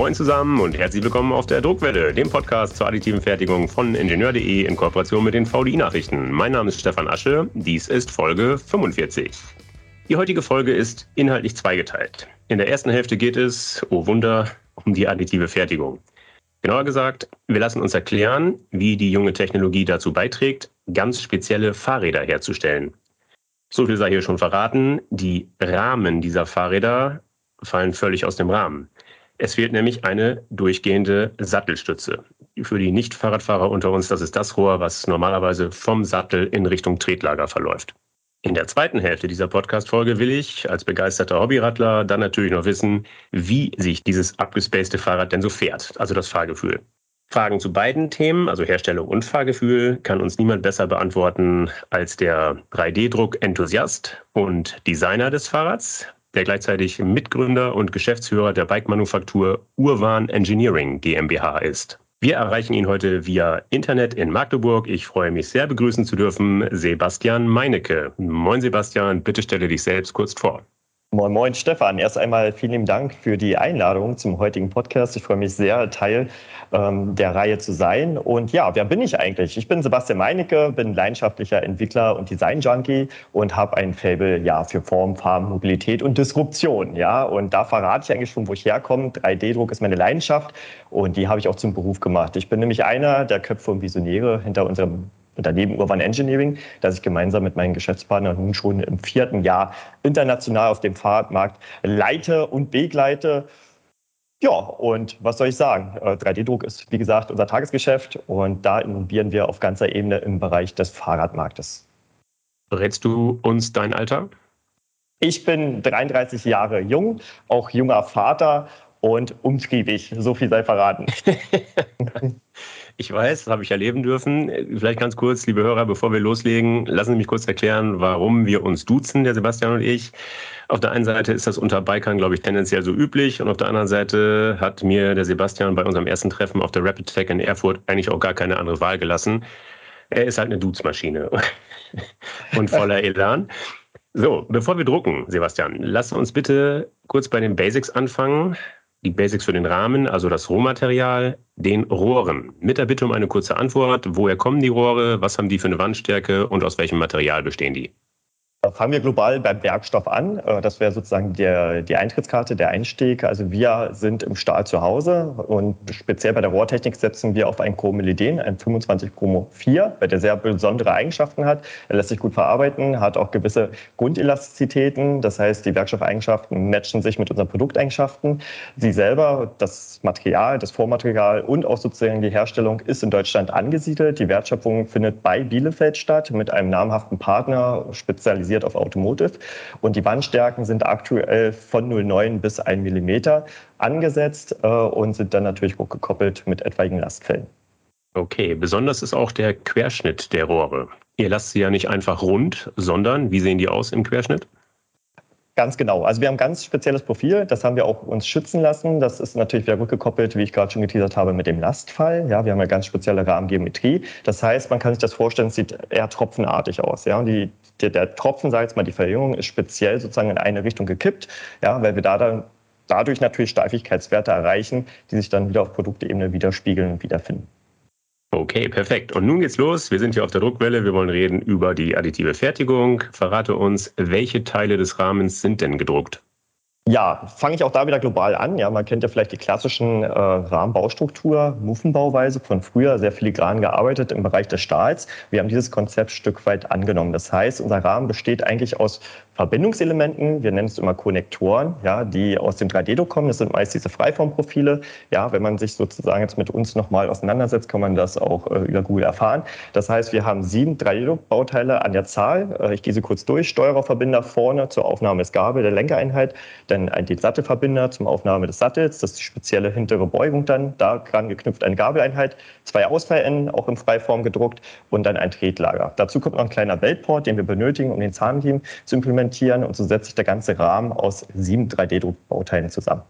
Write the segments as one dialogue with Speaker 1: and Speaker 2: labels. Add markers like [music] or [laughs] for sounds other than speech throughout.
Speaker 1: Moin zusammen und herzlich willkommen auf der Druckwelle, dem Podcast zur additiven Fertigung von Ingenieur.de in Kooperation mit den VDI-Nachrichten. Mein Name ist Stefan Asche, dies ist Folge 45. Die heutige Folge ist inhaltlich zweigeteilt. In der ersten Hälfte geht es, oh Wunder, um die additive Fertigung. Genauer gesagt, wir lassen uns erklären, wie die junge Technologie dazu beiträgt, ganz spezielle Fahrräder herzustellen. So viel sei hier schon verraten, die Rahmen dieser Fahrräder fallen völlig aus dem Rahmen. Es fehlt nämlich eine durchgehende Sattelstütze. Für die Nicht-Fahrradfahrer unter uns, das ist das Rohr, was normalerweise vom Sattel in Richtung Tretlager verläuft. In der zweiten Hälfte dieser Podcast-Folge will ich als begeisterter Hobbyradler dann natürlich noch wissen, wie sich dieses abgespacede Fahrrad denn so fährt, also das Fahrgefühl. Fragen zu beiden Themen, also Herstellung und Fahrgefühl, kann uns niemand besser beantworten als der 3D-Druck-Enthusiast und Designer des Fahrrads, der gleichzeitig Mitgründer und Geschäftsführer der Bike-Manufaktur Urban Engineering GmbH ist. Wir erreichen ihn heute via Internet in Magdeburg. Ich freue mich sehr, begrüßen zu dürfen Sebastian Meinecke. Moin Sebastian, bitte stelle dich selbst kurz vor.
Speaker 2: Moin Moin Stefan, erst einmal vielen Dank für die Einladung zum heutigen Podcast. Ich freue mich sehr, Teil ähm, der Reihe zu sein. Und ja, wer bin ich eigentlich? Ich bin Sebastian Meinecke, bin leidenschaftlicher Entwickler und Design-Junkie und habe ein Fable ja, für Form, Farben, Mobilität und Disruption. Ja? Und da verrate ich eigentlich schon, wo ich herkomme. 3D-Druck ist meine Leidenschaft und die habe ich auch zum Beruf gemacht. Ich bin nämlich einer der Köpfe und Visionäre hinter unserem Unternehmen Urban Engineering, das ich gemeinsam mit meinem Geschäftspartner nun schon im vierten Jahr international auf dem Fahrradmarkt leite und begleite. Ja, und was soll ich sagen? 3D-Druck äh, ist, wie gesagt, unser Tagesgeschäft und da innovieren wir auf ganzer Ebene im Bereich des Fahrradmarktes.
Speaker 1: Verrätst du uns dein Alter?
Speaker 2: Ich bin 33 Jahre jung, auch junger Vater und umtriebig. So viel sei verraten. [laughs]
Speaker 1: Ich weiß, das habe ich erleben dürfen. Vielleicht ganz kurz, liebe Hörer, bevor wir loslegen, lassen Sie mich kurz erklären, warum wir uns duzen, der Sebastian und ich. Auf der einen Seite ist das unter Bikern, glaube ich, tendenziell so üblich und auf der anderen Seite hat mir der Sebastian bei unserem ersten Treffen auf der Rapid Tech in Erfurt eigentlich auch gar keine andere Wahl gelassen. Er ist halt eine Duzmaschine [laughs] und voller [laughs] Elan. So, bevor wir drucken, Sebastian, lass uns bitte kurz bei den Basics anfangen die Basics für den Rahmen, also das Rohmaterial, den Rohren. Mit der Bitte um eine kurze Antwort. Woher kommen die Rohre? Was haben die für eine Wandstärke und aus welchem Material bestehen die?
Speaker 2: Fangen wir global beim Werkstoff an. Äh, das wäre sozusagen der, die Eintrittskarte, der Einstieg. Also wir sind im Stahl zu Hause und speziell bei der Rohrtechnik setzen wir auf ein Chromelyden, ein 25 Chromo 4, weil der sehr besondere Eigenschaften hat. Er lässt sich gut verarbeiten, hat auch gewisse Grundelastizitäten. Das heißt, die Werkstoffeigenschaften matchen sich mit unseren Produkteigenschaften. Sie selber, das Material, das Vormaterial und auch sozusagen die Herstellung ist in Deutschland angesiedelt. Die Wertschöpfung findet bei Bielefeld statt mit einem namhaften Partner, spezialisiert spezialisiert auf Automotive. Und die Wandstärken sind aktuell von 0,9 bis 1 mm angesetzt äh, und sind dann natürlich auch gekoppelt mit etwaigen Lastfällen.
Speaker 1: Okay, besonders ist auch der Querschnitt der Rohre. Ihr lasst sie ja nicht einfach rund, sondern wie sehen die aus im Querschnitt?
Speaker 2: Ganz genau. Also wir haben ein ganz spezielles Profil, das haben wir auch uns schützen lassen. Das ist natürlich wieder rückgekoppelt, wie ich gerade schon geteasert habe, mit dem Lastfall. Ja, wir haben eine ganz spezielle Rahmengeometrie. Das heißt, man kann sich das vorstellen, es sieht eher tropfenartig aus. Ja, und die, der, der Tropfen, sage ich jetzt mal, die Verjüngung ist speziell sozusagen in eine Richtung gekippt, ja, weil wir da dann dadurch natürlich Steifigkeitswerte erreichen, die sich dann wieder auf Produktebene widerspiegeln und wiederfinden.
Speaker 1: Okay, perfekt. Und nun geht's los. Wir sind hier auf der Druckwelle. Wir wollen reden über die additive Fertigung. Verrate uns, welche Teile des Rahmens sind denn gedruckt?
Speaker 2: Ja, fange ich auch da wieder global an. Ja, man kennt ja vielleicht die klassischen äh, Rahmenbaustruktur, Muffenbauweise von früher, sehr filigran gearbeitet im Bereich des Stahls. Wir haben dieses Konzept Stück weit angenommen. Das heißt, unser Rahmen besteht eigentlich aus Verbindungselementen, wir nennen es immer Konnektoren, ja, die aus dem 3D-Druck kommen. Das sind meist diese Freiformprofile. Ja, wenn man sich sozusagen jetzt mit uns nochmal auseinandersetzt, kann man das auch äh, über Google erfahren. Das heißt, wir haben sieben 3D-Druck-Bauteile an der Zahl. Äh, ich gehe sie kurz durch. Steuererverbinder vorne zur Aufnahme des Gabel, der Lenkereinheit, dann ein Sattelverbinder zum Aufnahme des Sattels, das ist die spezielle hintere Beugung dann, daran geknüpft eine Gabeleinheit, zwei Ausfallenden, auch in Freiform gedruckt und dann ein Tretlager. Dazu kommt noch ein kleiner Beltport, den wir benötigen, um den Zahnriemen zu implementieren implementieren und so setzt sich der ganze Rahmen aus sieben 3D-Druckbauteilen zusammen.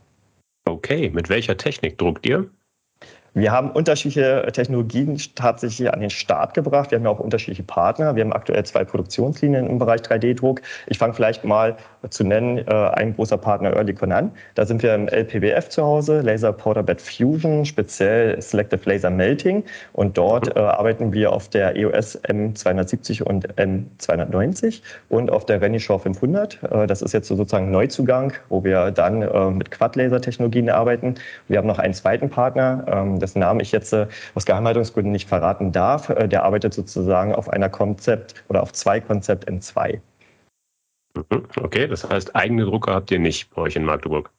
Speaker 1: Okay, mit welcher Technik druckt ihr?
Speaker 2: Wir haben unterschiedliche Technologien tatsächlich an den Start gebracht. Wir haben ja auch unterschiedliche Partner. Wir haben aktuell zwei Produktionslinien im Bereich 3D-Druck. Ich fange vielleicht mal zu nennen, äh, ein großer Partner Early Conan. Da sind wir im LPBF zu Hause, Laser Powder Bed Fusion, speziell Selective Laser Melting. Und dort äh, arbeiten wir auf der EOS M270 und M290 und auf der Renishaw 500. Äh, das ist jetzt sozusagen Neuzugang, wo wir dann äh, mit Quad-Laser-Technologien arbeiten. Wir haben noch einen zweiten Partner, ähm, dessen Namen ich jetzt äh, aus Geheimhaltungsgründen nicht verraten darf. Äh, der arbeitet sozusagen auf einer Konzept oder auf zwei Konzept M2.
Speaker 1: Mhm, okay, das heißt, eigene Drucker habt ihr nicht bei euch in Magdeburg?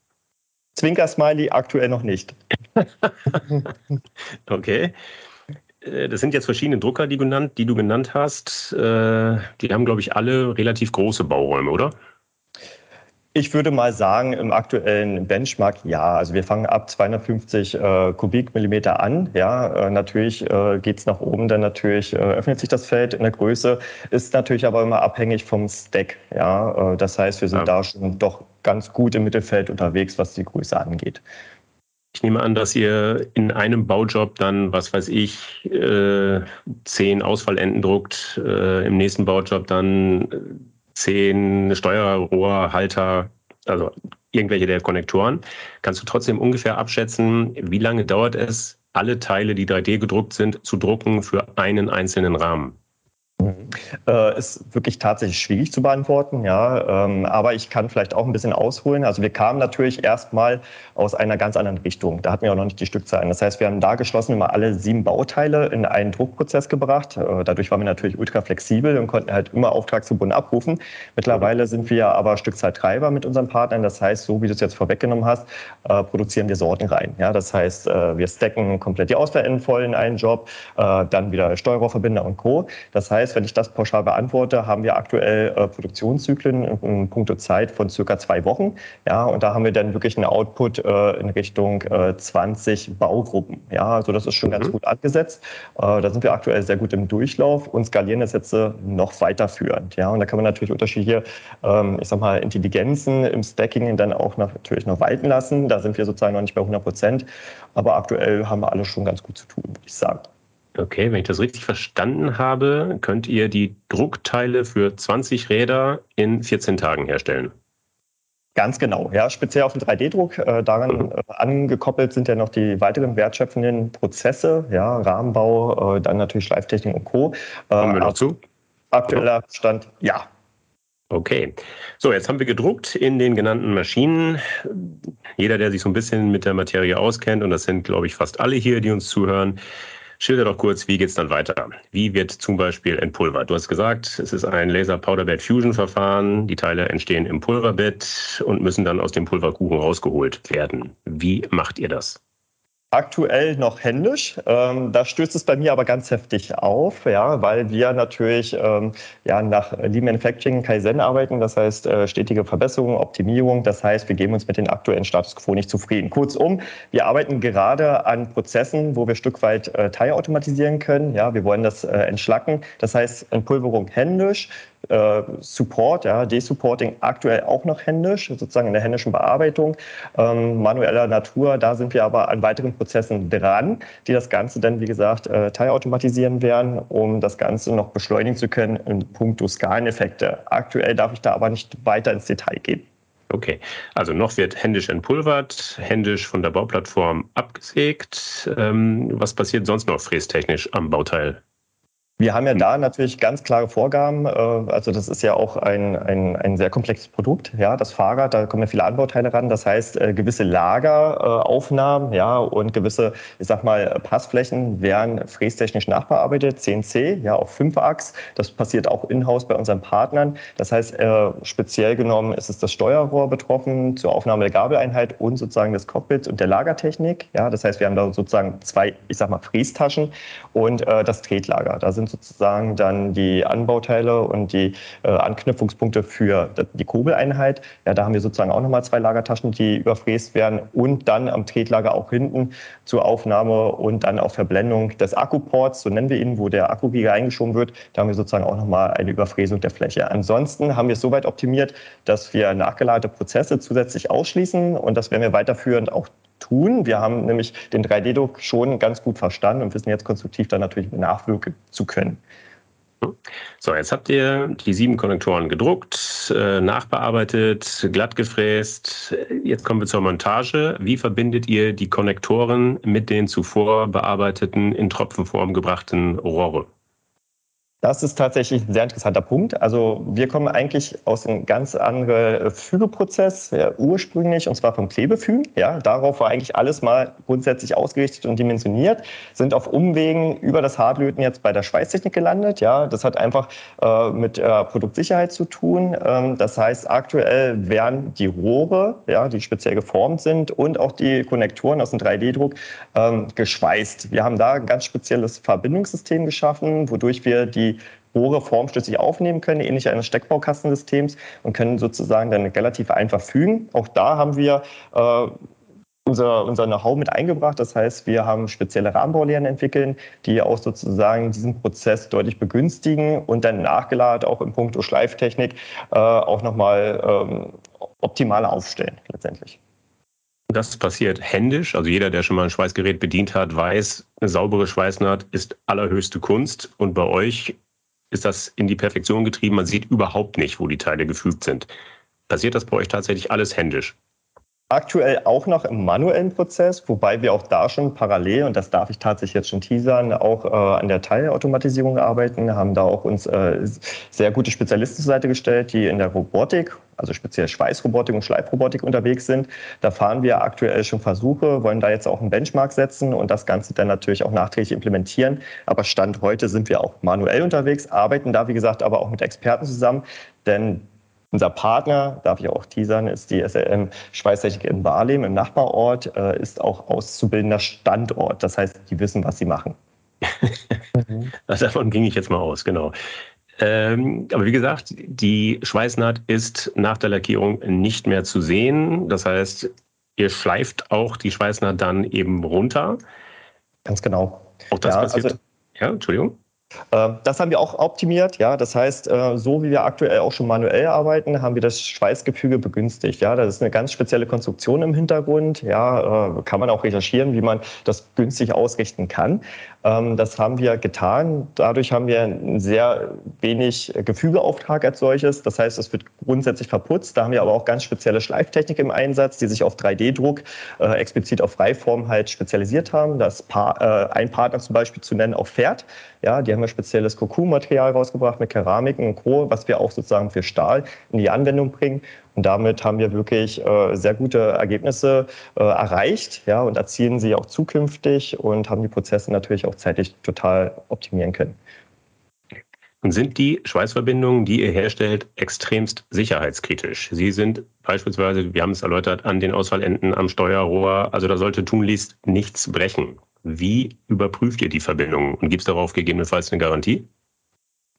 Speaker 2: Zwinker-Smiley aktuell noch nicht. [laughs]
Speaker 1: okay. Äh, das sind jetzt verschiedene Drucker, die, genannt, die du genannt hast. Äh, die haben, glaube ich, alle relativ große Bauräume, oder?
Speaker 2: Ich würde mal sagen, im aktuellen Benchmark ja. Also wir fangen ab 250 äh, Kubikmillimeter an. Ja, äh, natürlich äh, geht es nach oben, dann natürlich äh, öffnet sich das Feld in der Größe, ist natürlich aber immer abhängig vom Stack. Ja, äh, das heißt, wir sind ja. da schon doch ganz gut im Mittelfeld unterwegs, was die Größe angeht.
Speaker 1: Ich nehme an, dass ihr in einem Baujob dann, was weiß ich, äh, zehn Ausfallenden druckt, im nächsten Baujob dann zehn Steuerrohrhalter, also irgendwelche der Konnektoren, kannst du trotzdem ungefähr abschätzen, wie lange dauert es, alle Teile, die 3D gedruckt sind, zu drucken für einen einzelnen Rahmen?
Speaker 2: Äh, ist wirklich tatsächlich schwierig zu beantworten, ja. Ähm, aber ich kann vielleicht auch ein bisschen ausholen. Also wir kamen natürlich erstmal aus einer ganz anderen Richtung. Da hatten wir auch noch nicht die Stückzahlen. Das heißt, wir haben da geschlossen immer alle sieben Bauteile in einen Druckprozess gebracht. Äh, dadurch waren wir natürlich ultra flexibel und konnten halt immer auftragsgebunden abrufen. Mittlerweile sind wir aber Stückzahttreiber mit unseren Partnern. Das heißt, so wie du es jetzt vorweggenommen hast, äh, produzieren wir Sorten rein. Ja, das heißt, wir stacken komplett die Auswahlenden voll in einen Job, dann wieder Steuerrohrverbinder und Co. Das heißt, heißt, wenn ich das pauschal beantworte, haben wir aktuell äh, Produktionszyklen in puncto Zeit von circa zwei Wochen. Ja, und da haben wir dann wirklich einen Output äh, in Richtung äh, 20 Baugruppen. Ja, also das ist schon mhm. ganz gut angesetzt. Äh, da sind wir aktuell sehr gut im Durchlauf und skalieren das jetzt äh, noch weiterführend. Ja, und da kann man natürlich unterschiedliche, ähm, ich sag mal, Intelligenzen im Stacking dann auch noch, natürlich noch walten lassen. Da sind wir sozusagen noch nicht bei 100 Prozent. Aber aktuell haben wir alles schon ganz gut zu tun, würde ich sagen.
Speaker 1: Okay, wenn ich das richtig verstanden habe, könnt ihr die Druckteile für 20 Räder in 14 Tagen herstellen.
Speaker 2: Ganz genau, ja, speziell auf den 3D-Druck. Äh, daran mhm. äh, angekoppelt sind ja noch die weiteren wertschöpfenden Prozesse, ja, Rahmenbau, äh, dann natürlich Schleiftechnik und Co.
Speaker 1: Kommen wir noch zu?
Speaker 2: Aktueller Stand, ja.
Speaker 1: Okay, so jetzt haben wir gedruckt in den genannten Maschinen. Jeder, der sich so ein bisschen mit der Materie auskennt, und das sind, glaube ich, fast alle hier, die uns zuhören, Schilder doch kurz, wie geht es dann weiter? Wie wird zum Beispiel entpulvert? Du hast gesagt, es ist ein Laser Powder Bed Fusion Verfahren. Die Teile entstehen im Pulverbett und müssen dann aus dem Pulverkuchen rausgeholt werden. Wie macht ihr das?
Speaker 2: Aktuell noch händisch. Ähm, da stößt es bei mir aber ganz heftig auf, ja, weil wir natürlich ähm, ja, nach Lean Manufacturing Kaizen arbeiten, das heißt äh, stetige Verbesserung, Optimierung. Das heißt, wir geben uns mit den aktuellen Status quo nicht zufrieden. Kurzum, wir arbeiten gerade an Prozessen, wo wir Stück weit äh, teilautomatisieren können. Ja, wir wollen das äh, entschlacken. Das heißt, Entpulverung händisch, äh, Support, ja, Desupporting aktuell auch noch händisch, sozusagen in der händischen Bearbeitung. Ähm, manueller Natur, da sind wir aber an weiteren Prozessen dran, die das Ganze dann, wie gesagt, äh, teilautomatisieren werden, um das Ganze noch beschleunigen zu können in puncto Skaleneffekte. Aktuell darf ich da aber nicht weiter ins Detail gehen.
Speaker 1: Okay, also noch wird händisch entpulvert, händisch von der Bauplattform abgesägt. Ähm, was passiert sonst noch frästechnisch am Bauteil?
Speaker 2: Wir haben ja da natürlich ganz klare Vorgaben. Äh, also das ist ja auch ein, ein, ein sehr komplexes Produkt. Ja, das Fahrrad, da kommen ja viele Anbauteile ran. Das heißt, äh, gewisse Lageraufnahmen, ja, und gewisse, ich sag mal, Passflächen werden frästechnisch nachbearbeitet, CNC, ja, auf 5-Achs. Das passiert auch in-house bei unseren Partnern. Das heißt, äh, speziell genommen ist es das Steuerrohr betroffen zur Aufnahme der Gabeleinheit und sozusagen des Cockpits und der Lagertechnik. Ja, das heißt, wir haben da sozusagen zwei, ich sag mal, Frästaschen und das Tretlager. Da sind sozusagen dann die Anbauteile und die äh, Anknüpfungspunkte für die Kurbeleinheit. Ja, da haben wir sozusagen auch nochmal zwei Lagertaschen, die überfräst werden und dann am Tretlager auch hinten zur Aufnahme und dann auch Verblendung des Akkuports, so nennen wir ihn, wo der Akkugiger eingeschoben wird. Da haben wir sozusagen auch nochmal eine Überfräsung der Fläche. Ansonsten haben wir es so weit optimiert, dass wir nachgelagerte Prozesse zusätzlich ausschließen und das werden wir weiterführend auch tun. Wir haben nämlich den 3D-Druck schon ganz gut verstanden und wissen jetzt konstruktiv dann natürlich nachwirken zu können.
Speaker 1: So, jetzt habt ihr die sieben Konnektoren gedruckt, äh, nachbearbeitet, glatt gefräst. Jetzt kommen wir zur Montage. Wie verbindet ihr die Konnektoren mit den zuvor bearbeiteten, in Tropfenform gebrachten Rohre?
Speaker 2: Das ist tatsächlich ein sehr interessanter Punkt. Also wir kommen eigentlich aus einem ganz anderen Fügeprozess, ja, ursprünglich, und zwar vom Klebefügen. Ja, darauf war eigentlich alles mal grundsätzlich ausgerichtet und dimensioniert, sind auf Umwegen über das Hardlöten jetzt bei der Schweißtechnik gelandet. Ja, das hat einfach äh, mit äh, Produktsicherheit zu tun. Ähm, das heißt, aktuell werden die Rohre, ja, die speziell geformt sind, und auch die Konnektoren aus dem 3D-Druck ähm, geschweißt. Wir haben da ein ganz spezielles Verbindungssystem geschaffen, wodurch wir die Rohre formschlüssig aufnehmen können, ähnlich eines Steckbaukastensystems und können sozusagen dann relativ einfach fügen. Auch da haben wir äh, unser, unser Know-how mit eingebracht. Das heißt, wir haben spezielle Rahmenbaulehren entwickelt, die auch sozusagen diesen Prozess deutlich begünstigen und dann nachgelagert auch im Punkto Schleiftechnik äh, auch nochmal ähm, optimaler aufstellen letztendlich.
Speaker 1: Das passiert händisch. Also jeder, der schon mal ein Schweißgerät bedient hat, weiß, eine saubere Schweißnaht ist allerhöchste Kunst. Und bei euch ist das in die Perfektion getrieben. Man sieht überhaupt nicht, wo die Teile gefügt sind. Passiert das bei euch tatsächlich alles händisch?
Speaker 2: Aktuell auch noch im manuellen Prozess, wobei wir auch da schon parallel, und das darf ich tatsächlich jetzt schon teasern, auch äh, an der Teilautomatisierung arbeiten, haben da auch uns äh, sehr gute Spezialisten zur Seite gestellt, die in der Robotik, also speziell Schweißrobotik und Schleifrobotik unterwegs sind. Da fahren wir aktuell schon Versuche, wollen da jetzt auch einen Benchmark setzen und das Ganze dann natürlich auch nachträglich implementieren. Aber Stand heute sind wir auch manuell unterwegs, arbeiten da, wie gesagt, aber auch mit Experten zusammen, denn unser Partner, darf ich auch teasern, ist die SLM Schweißtechnik in Barlem im Nachbarort, äh, ist auch auszubildender Standort. Das heißt, die wissen, was sie machen. [laughs]
Speaker 1: Davon ging ich jetzt mal aus, genau. Ähm, aber wie gesagt, die Schweißnaht ist nach der Lackierung nicht mehr zu sehen. Das heißt, ihr schleift auch die Schweißnaht dann eben runter.
Speaker 2: Ganz genau.
Speaker 1: Auch das ja, passiert. Also, ja, Entschuldigung.
Speaker 2: Ähm, das haben wir auch optimiert. Ja, das heißt, äh, so wie wir aktuell auch schon manuell arbeiten, haben wir das Schweißgefüge begünstigt. Ja, das ist eine ganz spezielle Konstruktion im Hintergrund. Ja, äh, kann man auch recherchieren, wie man das günstig ausrichten kann. Ähm, das haben wir getan. Dadurch haben wir ein sehr wenig Gefügeauftrag als solches. Das heißt, es wird grundsätzlich verputzt. Da haben wir aber auch ganz spezielle Schleiftechnik im Einsatz, die sich auf 3D-Druck äh, explizit auf Freiform halt spezialisiert haben. Das ein Partner zum Beispiel zu nennen, auch Pferd. Ja, die haben wir spezielles Cocoon-Material rausgebracht mit Keramiken und Co., was wir auch sozusagen für Stahl in die Anwendung bringen. Und damit haben wir wirklich äh, sehr gute Ergebnisse äh, erreicht ja, und erzielen sie auch zukünftig und haben die Prozesse natürlich auch zeitlich total optimieren können.
Speaker 1: Und sind die Schweißverbindungen, die ihr herstellt, extremst sicherheitskritisch? Sie sind beispielsweise, wir haben es erläutert, an den Ausfallenden am Steuerrohr, also da sollte tunlichst nichts brechen. Wie überprüft ihr die Verbindung und gibt es darauf gegebenenfalls eine Garantie?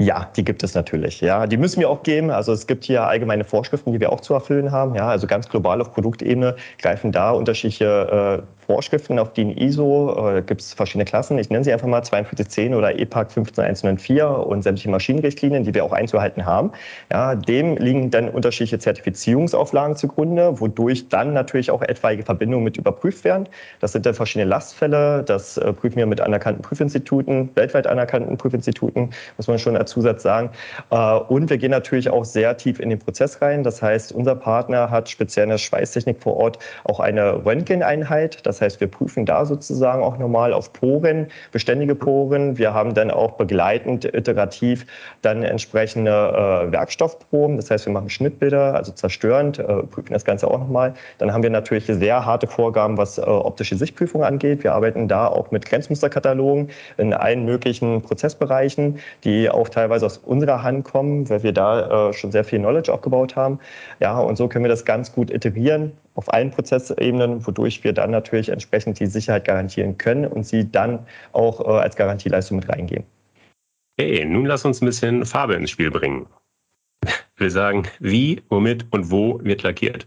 Speaker 2: Ja, die gibt es natürlich. Ja, die müssen wir auch geben. Also es gibt hier allgemeine Vorschriften, die wir auch zu erfüllen haben. Ja, also ganz global auf Produktebene greifen da unterschiedliche äh, Vorschriften auf DIN ISO. Äh, gibt es verschiedene Klassen. Ich nenne sie einfach mal 4210 oder EPAC 15104 und sämtliche Maschinenrichtlinien, die wir auch einzuhalten haben. Ja, dem liegen dann unterschiedliche Zertifizierungsauflagen zugrunde, wodurch dann natürlich auch etwaige Verbindungen mit überprüft werden. Das sind dann verschiedene Lastfälle. Das äh, prüfen wir mit anerkannten Prüfinstituten, weltweit anerkannten Prüfinstituten, muss man schon als Zusatz sagen. Äh, und wir gehen natürlich auch sehr tief in den Prozess rein. Das heißt, unser Partner hat speziell in der Schweißtechnik vor Ort auch eine Röntgeneinheit. Das heißt, wir prüfen da sozusagen auch nochmal auf Poren, beständige Poren. Wir haben dann auch begleitend iterativ dann entsprechende äh, Werkstoffproben. Das heißt, wir machen Schnittbilder, also zerstörend, äh, prüfen das Ganze auch nochmal. Dann haben wir natürlich sehr harte Vorgaben, was optische Sichtprüfung angeht. Wir arbeiten da auch mit Grenzmusterkatalogen in allen möglichen Prozessbereichen, die auch teilweise aus unserer Hand kommen, weil wir da äh, schon sehr viel Knowledge aufgebaut haben. Ja, und so können wir das ganz gut iterieren auf allen Prozessebenen, wodurch wir dann natürlich entsprechend die Sicherheit garantieren können und sie dann auch äh, als Garantieleistung mit reingeben.
Speaker 1: Okay, nun lass uns ein bisschen Farbe ins Spiel bringen. Will sagen, wie, womit und wo wird lackiert?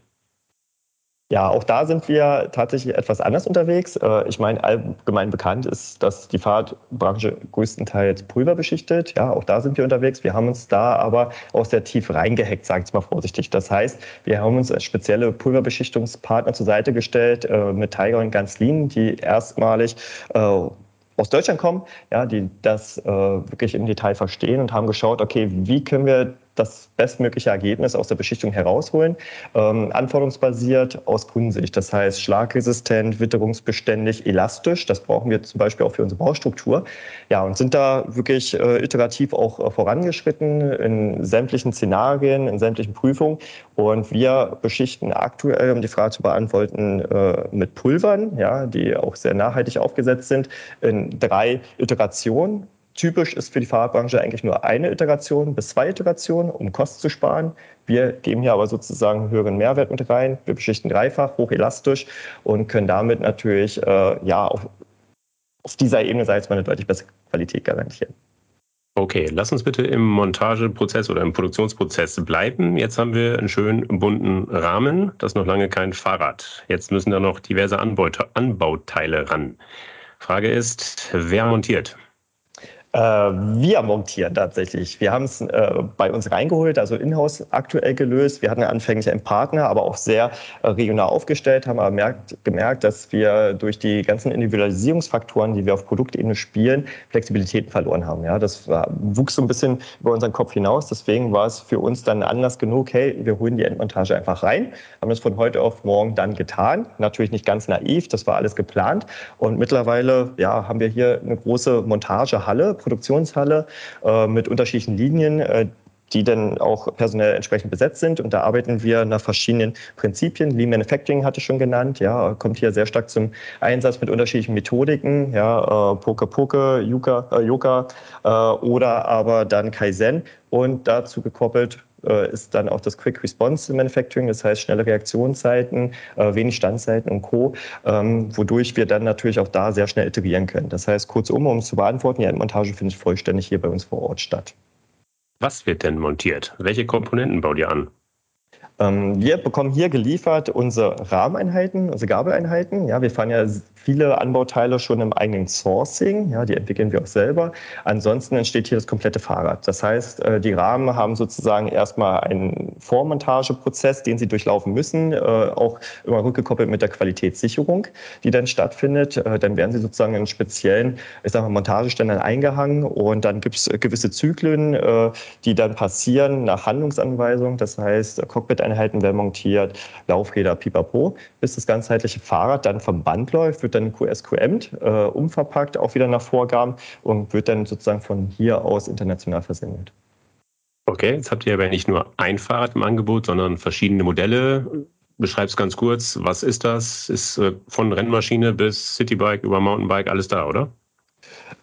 Speaker 2: Ja, auch da sind wir tatsächlich etwas anders unterwegs. Äh, ich meine, allgemein bekannt ist, dass die Fahrradbranche größtenteils Pulver beschichtet. Ja, auch da sind wir unterwegs. Wir haben uns da aber auch sehr tief reingehackt, sage ich mal vorsichtig. Das heißt, wir haben uns spezielle Pulverbeschichtungspartner zur Seite gestellt äh, mit Tiger und Ganzlin, die erstmalig äh, aus Deutschland kommen, ja, die das äh, wirklich im Detail verstehen und haben geschaut, okay, wie können wir das bestmögliche Ergebnis aus der Beschichtung herausholen, ähm, anforderungsbasiert aus Kundensicht. Das heißt schlagresistent, witterungsbeständig, elastisch. Das brauchen wir zum Beispiel auch für unsere Baustruktur. Ja, und sind da wirklich äh, iterativ auch äh, vorangeschritten in sämtlichen Szenarien, in sämtlichen Prüfungen. Und wir beschichten aktuell, um die Frage zu beantworten, äh, mit Pulvern, ja, die auch sehr nachhaltig aufgesetzt sind, in drei Iterationen Typisch ist für die Fahrradbranche eigentlich nur eine Iteration bis zwei Iterationen, um Kosten zu sparen. Wir geben hier aber sozusagen höheren Mehrwert mit rein. Wir beschichten dreifach, hochelastisch und können damit natürlich äh, ja, auf, auf dieser Ebene, sei es mal, eine deutlich bessere Qualität garantieren.
Speaker 1: Okay, lass uns bitte im Montageprozess oder im Produktionsprozess bleiben. Jetzt haben wir einen schönen bunten Rahmen, das ist noch lange kein Fahrrad. Jetzt müssen da noch diverse Anbauteile ran. Frage ist, wer montiert?
Speaker 2: Äh, wir montieren tatsächlich. Wir haben es äh, bei uns reingeholt, also in-house aktuell gelöst. Wir hatten anfänglich einen Partner, aber auch sehr äh, regional aufgestellt, haben aber merkt, gemerkt, dass wir durch die ganzen Individualisierungsfaktoren, die wir auf Produktebene spielen, Flexibilitäten verloren haben. Ja, das war, wuchs so ein bisschen über unseren Kopf hinaus. Deswegen war es für uns dann Anlass genug, hey, wir holen die Endmontage einfach rein. Haben das von heute auf morgen dann getan. Natürlich nicht ganz naiv, das war alles geplant. Und mittlerweile ja, haben wir hier eine große Montagehalle Produktionshalle äh, mit unterschiedlichen Linien, äh, die dann auch personell entsprechend besetzt sind. Und da arbeiten wir nach verschiedenen Prinzipien. Lean Manufacturing hatte ich schon genannt, ja, kommt hier sehr stark zum Einsatz mit unterschiedlichen Methodiken, ja, äh, Poke Poke, Yuka, äh, Yoga äh, oder aber dann Kaizen und dazu gekoppelt ist dann auch das Quick Response Manufacturing, das heißt schnelle Reaktionszeiten, äh, wenig Standzeiten und Co., ähm, wodurch wir dann natürlich auch da sehr schnell iterieren können. Das heißt, kurzum, um es zu beantworten, die Endmontage findet vollständig hier bei uns vor Ort statt.
Speaker 1: Was wird denn montiert? Welche Komponenten baut ihr an?
Speaker 2: Ähm, wir bekommen hier geliefert unsere Rahmeneinheiten, unsere Gabeleinheiten. Ja, wir fahren ja viele Anbauteile schon im eigenen Sourcing. Ja, die entwickeln wir auch selber. Ansonsten entsteht hier das komplette Fahrrad. Das heißt, äh, die Rahmen haben sozusagen erstmal einen Vormontageprozess, den sie durchlaufen müssen, äh, auch immer rückgekoppelt mit der Qualitätssicherung, die dann stattfindet. Äh, dann werden sie sozusagen in speziellen, ich sag mal, Montageständern eingehangen und dann gibt es gewisse Zyklen, die dann passieren nach Handlungsanweisung. Das heißt, Cockpit-Einheiten werden montiert, Laufräder, pipapo, bis das ganzheitliche Fahrrad dann vom Band läuft, wird dann QSQM äh, umverpackt, auch wieder nach Vorgaben und wird dann sozusagen von hier aus international versendet.
Speaker 1: Okay, jetzt habt ihr aber nicht nur ein Fahrrad im Angebot, sondern verschiedene Modelle. Beschreib es ganz kurz. Was ist das? Ist äh, von Rennmaschine bis Citybike über Mountainbike alles da, oder?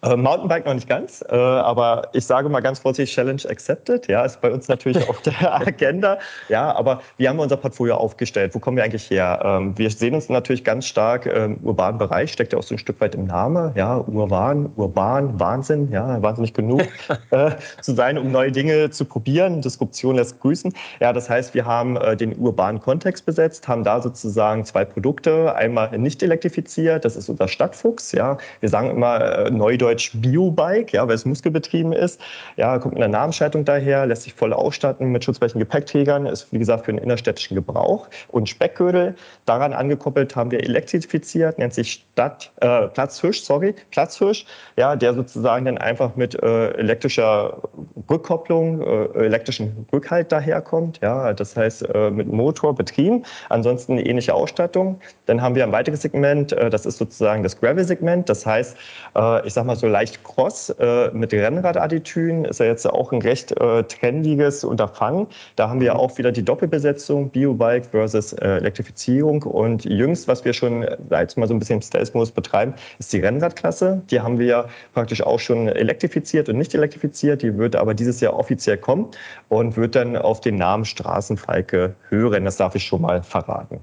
Speaker 2: Äh, Mountainbike noch nicht ganz, äh, aber ich sage mal ganz vorsichtig, Challenge accepted. Ja, ist bei uns natürlich auf der [laughs] Agenda. Ja, aber wie haben wir unser Portfolio aufgestellt? Wo kommen wir eigentlich her? Ähm, wir sehen uns natürlich ganz stark im urbanen Bereich, steckt ja auch so ein Stück weit im Namen. Ja, urban, urban, Wahnsinn, ja, wahnsinnig genug [laughs] äh, zu sein, um neue Dinge zu probieren. Disruption lässt grüßen. Ja, das heißt, wir haben äh, den urbanen Kontext besetzt, haben da sozusagen zwei Produkte. Einmal nicht elektrifiziert, das ist unser Stadtfuchs. Ja, wir sagen immer, äh, Neudeutsch Biobike, ja, weil es muskelbetrieben ist. Ja, kommt in der Namensschaltung daher, lässt sich voll ausstatten mit schutzweichen Gepäckträgern, ist wie gesagt für den innerstädtischen Gebrauch. Und Speckgürtel, daran angekoppelt haben wir elektrifiziert, nennt sich Stadt, äh, Platzhirsch, sorry, Platzhirsch, ja, der sozusagen dann einfach mit äh, elektrischer Rückkopplung, äh, elektrischen Rückhalt daherkommt. Ja, das heißt äh, mit Motor betrieben, ansonsten ähnliche Ausstattung. Dann haben wir ein weiteres Segment, äh, das ist sozusagen das Gravel-Segment. Das heißt, äh, ich sag mal so leicht Cross äh, mit Rennradadditüden ist ja jetzt auch ein recht äh, trendiges Unterfangen. Da haben wir mhm. auch wieder die Doppelbesetzung Biobike versus äh, Elektrifizierung. Und jüngst, was wir schon jetzt mal so ein bisschen im Stealth-Modus betreiben, ist die Rennradklasse. Die haben wir praktisch auch schon elektrifiziert und nicht elektrifiziert. Die wird aber dieses Jahr offiziell kommen und wird dann auf den Namen Straßenfalke hören. Das darf ich schon mal verraten.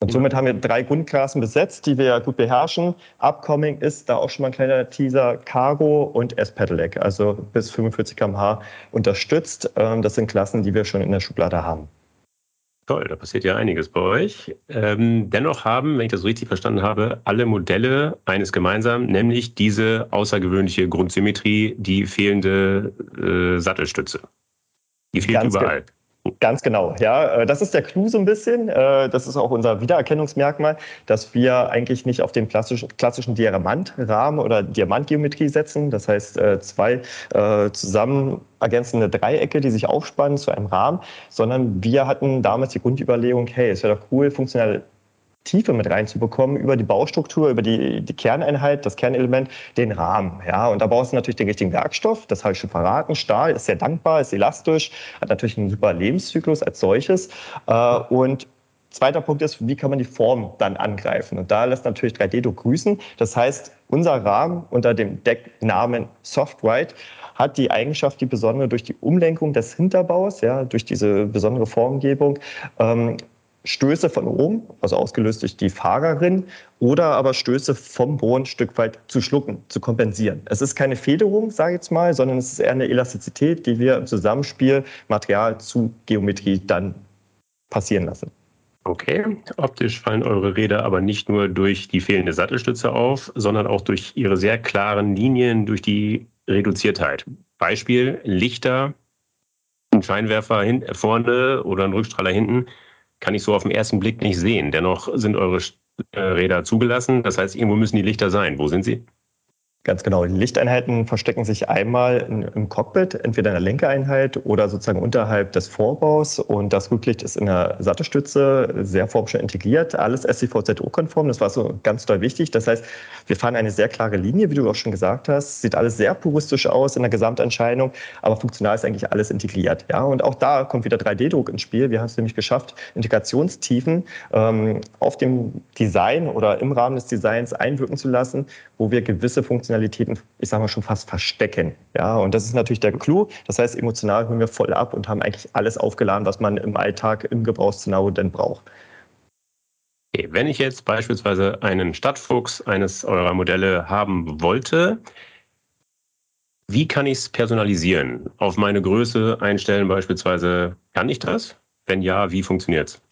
Speaker 2: Und somit haben wir drei Grundklassen besetzt, die wir gut beherrschen. Upcoming ist da auch schon mal ein kleiner Teaser Cargo und S-Pedelec, also bis 45 km/h unterstützt. Ähm, das sind Klassen, die wir schon in der Schublade haben.
Speaker 1: Toll, da passiert ja einiges bei euch. Ähm, dennoch haben, wenn ich das so richtig verstanden habe, alle Modelle eines gemeinsam, nämlich diese außergewöhnliche Grundsymmetrie, die fehlende äh, Sattelstütze. Die fehlt Ganz überall.
Speaker 2: Ganz genau, ja. Äh, das ist der Clou so ein bisschen. Äh, das ist auch unser Wiedererkennungsmerkmal, dass wir eigentlich nicht auf den klassischen, Diamantrahmen oder Diamantgeometrie setzen. Das heißt, äh, zwei zusammen ergänzende Dreiecke, die sich aufspannen zu einem Rahmen, sondern wir hatten damals die Grundüberlegung, hey, es wäre doch cool, funktionale Tiefe mit reinzubekommen über die Baustruktur, über die, die Kerneinheit, das Kernelement, den Rahmen. Ja, und da brauchst du natürlich den richtigen Werkstoff. Das habe ich schon verraten. Stahl ist sehr dankbar, ist elastisch, hat natürlich einen super Lebenszyklus als solches. Äh, und Zweiter Punkt ist, wie kann man die Form dann angreifen? Und da lässt natürlich 3D-Druck grüßen. Das heißt, unser Rahmen unter dem Decknamen Softwrite hat die Eigenschaft, die besondere durch die Umlenkung des Hinterbaus, ja, durch diese besondere Formgebung, ähm, Stöße von oben, also ausgelöst durch die Fahrerin, oder aber Stöße vom Boden ein Stück weit zu schlucken, zu kompensieren. Es ist keine Federung, sage ich jetzt mal, sondern es ist eher eine Elastizität, die wir im Zusammenspiel Material zu Geometrie dann passieren lassen.
Speaker 1: Okay, optisch fallen eure Räder aber nicht nur durch die fehlende Sattelstütze auf, sondern auch durch ihre sehr klaren Linien, durch die Reduziertheit. Beispiel Lichter, ein Scheinwerfer hin, vorne oder ein Rückstrahler hinten kann ich so auf den ersten Blick nicht sehen. Dennoch sind eure äh, Räder zugelassen. Das heißt, irgendwo müssen die Lichter sein. Wo sind sie?
Speaker 2: Ganz genau. Die Lichteinheiten verstecken sich einmal im Cockpit, entweder in der Lenkereinheit oder sozusagen unterhalb des Vorbaus. Und das Rücklicht ist in der Sattelstütze sehr formschön integriert. Alles SCVZO-konform. Das war so ganz doll wichtig. Das heißt, wir fahren eine sehr klare Linie, wie du auch schon gesagt hast. Sieht alles sehr puristisch aus in der Gesamterscheinung, aber funktional ist eigentlich alles integriert. Ja, und auch da kommt wieder 3D-Druck ins Spiel. Wir haben es nämlich geschafft, Integrationstiefen ähm, auf dem Design oder im Rahmen des Designs einwirken zu lassen, wo wir gewisse Funktionalitäten Emotionalitäten, ich sage mal schon fast verstecken. Ja, und das ist natürlich der Clou. Das heißt, emotional hören wir voll ab und haben eigentlich alles aufgeladen, was man im Alltag im Gebrauchsszenario denn braucht.
Speaker 1: Okay, wenn ich jetzt beispielsweise einen Stadtfuchs eines eurer Modelle haben wollte, wie kann ich es personalisieren? Auf meine Größe einstellen beispielsweise, kann ich das? Wenn ja, wie funktioniert es?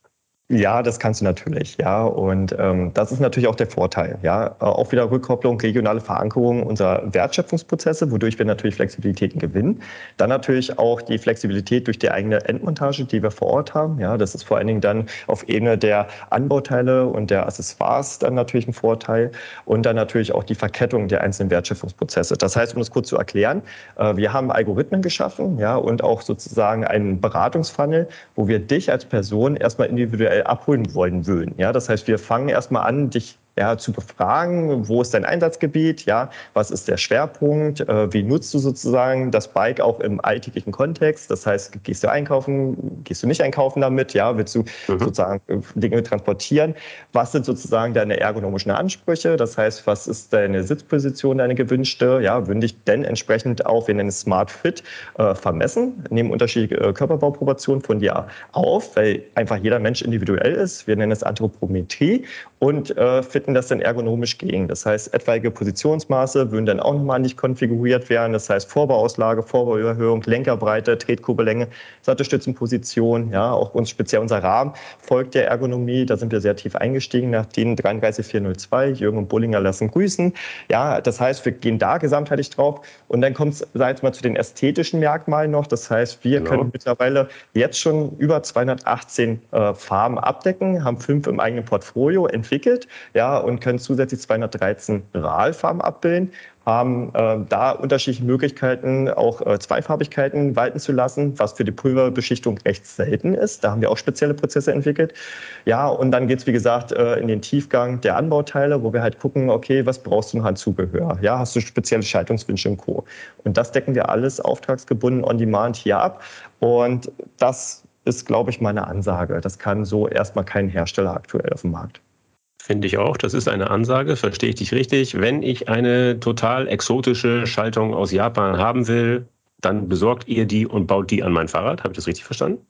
Speaker 2: Ja, das kannst du natürlich, ja. Und ähm, das ist natürlich auch der Vorteil, ja. Äh, auch wieder Rückkopplung, regionale Verankerung unserer Wertschöpfungsprozesse, wodurch wir natürlich Flexibilitäten gewinnen. Dann natürlich auch die Flexibilität durch die eigene Endmontage, die wir vor Ort haben. Ja, das ist vor allen Dingen dann auf Ebene der Anbauteile und der Accessoires dann natürlich ein Vorteil. Und dann natürlich auch die Verkettung der einzelnen Wertschöpfungsprozesse. Das heißt, um das kurz zu erklären, äh, wir haben Algorithmen geschaffen, ja, und auch sozusagen einen Beratungsfunnel, wo wir dich als Person erstmal individuell abholen wollen würden. Ja, das heißt, wir fangen erstmal an, dich ja, zu befragen, wo ist dein Einsatzgebiet, ja, was ist der Schwerpunkt, äh, wie nutzt du sozusagen das Bike auch im alltäglichen Kontext, das heißt, gehst du einkaufen, gehst du nicht einkaufen damit, ja, willst du mhm. sozusagen äh, Dinge transportieren, was sind sozusagen deine ergonomischen Ansprüche, das heißt, was ist deine Sitzposition, deine gewünschte, ja, würden dich denn entsprechend auch, wir nennen es Smart Fit, äh, vermessen, nehmen unterschiedliche äh, Körperbauproportionen von dir auf, weil einfach jeder Mensch individuell ist, wir nennen es Anthropometrie und äh, fitten das dann ergonomisch gegen. Das heißt, etwaige Positionsmaße würden dann auch nochmal nicht konfiguriert werden. Das heißt, Vorbauauslage, Vorbauüberhöhung, Lenkerbreite, Tretkurbelänge, Sattelstützenposition, ja, auch uns speziell unser Rahmen folgt der Ergonomie. Da sind wir sehr tief eingestiegen nach DIN 33402. Jürgen und Bullinger lassen grüßen. Ja, das heißt, wir gehen da gesamtheitlich drauf. Und dann kommt es, sag ich mal, zu den ästhetischen Merkmalen noch. Das heißt, wir genau. können mittlerweile jetzt schon über 218 äh, Farben abdecken, haben fünf im eigenen Portfolio, entwickelt ja, und können zusätzlich 213 RAL-Farben abbilden, haben äh, da unterschiedliche Möglichkeiten, auch äh, Zweifarbigkeiten walten zu lassen, was für die Pulverbeschichtung recht selten ist. Da haben wir auch spezielle Prozesse entwickelt. Ja, und dann geht es, wie gesagt, äh, in den Tiefgang der Anbauteile, wo wir halt gucken, okay, was brauchst du noch an Zubehör? Ja, hast du spezielle Schaltungswünsche und Co. Und das decken wir alles auftragsgebunden on demand hier ab. Und das ist, glaube ich, meine Ansage. Das kann so erstmal kein Hersteller aktuell auf dem Markt.
Speaker 1: Finde ich auch. Das ist eine Ansage, verstehe ich dich richtig. Wenn ich eine total exotische Schaltung aus Japan haben will, dann besorgt ihr die und baut die an mein Fahrrad. Habe ich das richtig verstanden?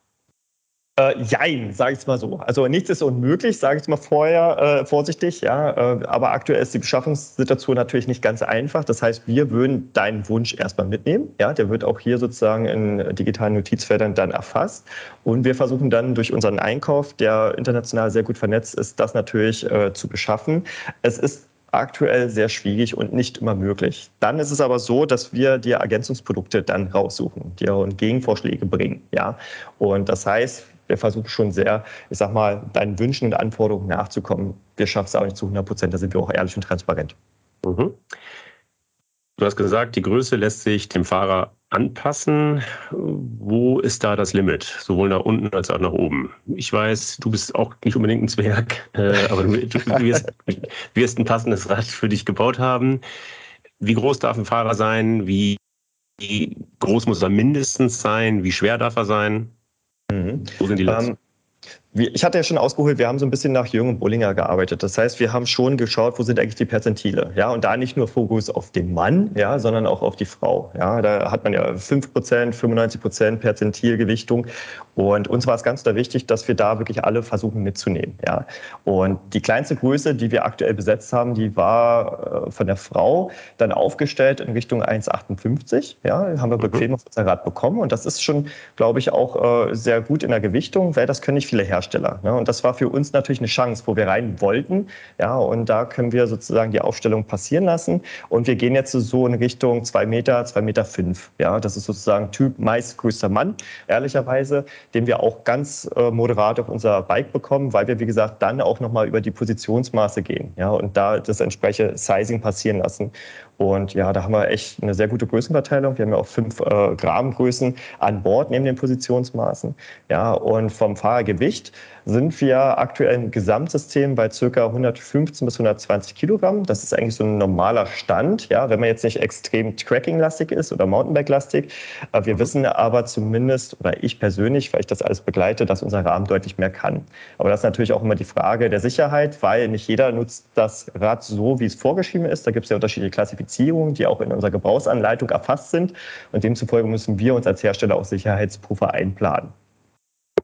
Speaker 2: Äh, jein, sage ich mal so. Also nichts ist unmöglich, sage ich mal vorher äh, vorsichtig, ja. Äh, aber aktuell ist die Beschaffungssituation natürlich nicht ganz einfach. Das heißt, wir würden deinen Wunsch erstmal mitnehmen. Ja, der wird auch hier sozusagen in digitalen Notizfeldern dann erfasst. Und wir versuchen dann durch unseren Einkauf, der international sehr gut vernetzt ist, das natürlich äh, zu beschaffen. Es ist aktuell sehr schwierig und nicht immer möglich. Dann ist es aber so, dass wir dir Ergänzungsprodukte dann raussuchen, dir und Gegenvorschläge bringen. Ja? Und das heißt, wir versuchen schon sehr, ich sag mal, deinen Wünschen und Anforderungen nachzukommen. Wir schaffen es auch nicht zu 100 Prozent, da sind wir auch ehrlich und transparent. Mhm.
Speaker 1: Du hast gesagt, die Größe lässt sich dem Fahrer anpassen. Wo ist da das Limit? Sowohl nach unten als auch nach oben. Ich weiß, du bist auch nicht unbedingt ein Zwerg, [laughs] äh, aber du, du wirst, wirst, ein passendes Rad für dich gebaut haben. Wie groß darf ein Fahrer sein? Wie groß muss er mindestens sein? Wie schwer darf er sein?
Speaker 2: Mhm. Wo sind die? Um, ähm, ich hatte ja schon ausgeholt, wir haben so ein bisschen nach Jürgen Bullinger gearbeitet. Das heißt, wir haben schon geschaut, wo sind eigentlich die Perzentile. Ja, und da nicht nur Fokus auf den Mann, ja, sondern auch auf die Frau. Ja, da hat man ja 5%, 95% Perzentilgewichtung. Und uns war es ganz wichtig, dass wir da wirklich alle versuchen mitzunehmen. Ja, und die kleinste Größe, die wir aktuell besetzt haben, die war äh, von der Frau dann aufgestellt in Richtung 1,58. Ja, haben wir mhm. bequem auf unser Rad bekommen. Und das ist schon, glaube ich, auch äh, sehr gut in der Gewichtung, weil das können nicht viele herstellen. Hersteller. Ne? Und das war für uns natürlich eine Chance, wo wir rein wollten. Ja, und da können wir sozusagen die Aufstellung passieren lassen. Und wir gehen jetzt so in Richtung zwei Meter, zwei Meter fünf. Ja, das ist sozusagen Typ meistgrößter Mann, ehrlicherweise, den wir auch ganz äh, moderat auf unser Bike bekommen, weil wir, wie gesagt, dann auch nochmal über die Positionsmaße gehen. Ja, und da das entsprechende Sizing passieren lassen. Und ja, da haben wir echt eine sehr gute Größenverteilung. Wir haben ja auch fünf äh, Grammgrößen an Bord neben den Positionsmaßen. Ja, und vom Fahrergewicht sind wir aktuell im Gesamtsystem bei ca. 115 bis 120 Kilogramm. Das ist eigentlich so ein normaler Stand, ja, wenn man jetzt nicht extrem Tracking-lastig ist oder Mountainbike-lastig. Äh, wir mhm. wissen aber zumindest, oder ich persönlich, weil ich das alles begleite, dass unser Rahmen deutlich mehr kann. Aber das ist natürlich auch immer die Frage der Sicherheit, weil nicht jeder nutzt das Rad so, wie es vorgeschrieben ist. Da gibt es ja unterschiedliche Klassifizierungen, die auch in unserer Gebrauchsanleitung erfasst sind. Und demzufolge müssen wir uns als Hersteller auch Sicherheitspuffer einplanen.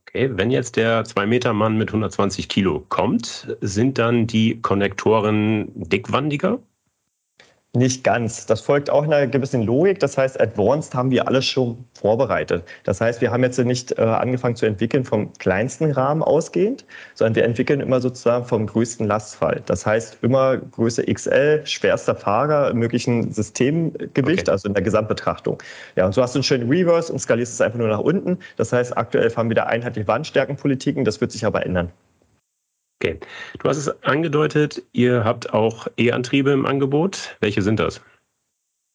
Speaker 1: Okay, wenn jetzt der 2-Meter-Mann mit 120 Kilo kommt, sind dann die Konnektoren dickwandiger?
Speaker 2: Nicht ganz. Das folgt auch einer gewissen Logik. Das heißt, Advanced haben wir alles schon vorbereitet. Das heißt, wir haben jetzt nicht äh, angefangen zu entwickeln vom kleinsten Rahmen ausgehend, sondern wir entwickeln immer sozusagen vom größten Lastfall. Das heißt, immer Größe XL, schwerster Fahrer, möglichen Systemgewicht, okay. also in der Gesamtbetrachtung. Ja, und so hast du einen schönen Reverse und skalierst es einfach nur nach unten. Das heißt, aktuell fahren wir da einheitliche Wandstärkenpolitiken. Das wird sich aber ändern.
Speaker 1: Okay. Du hast es angedeutet, ihr habt auch E-Antriebe im Angebot. Welche sind das?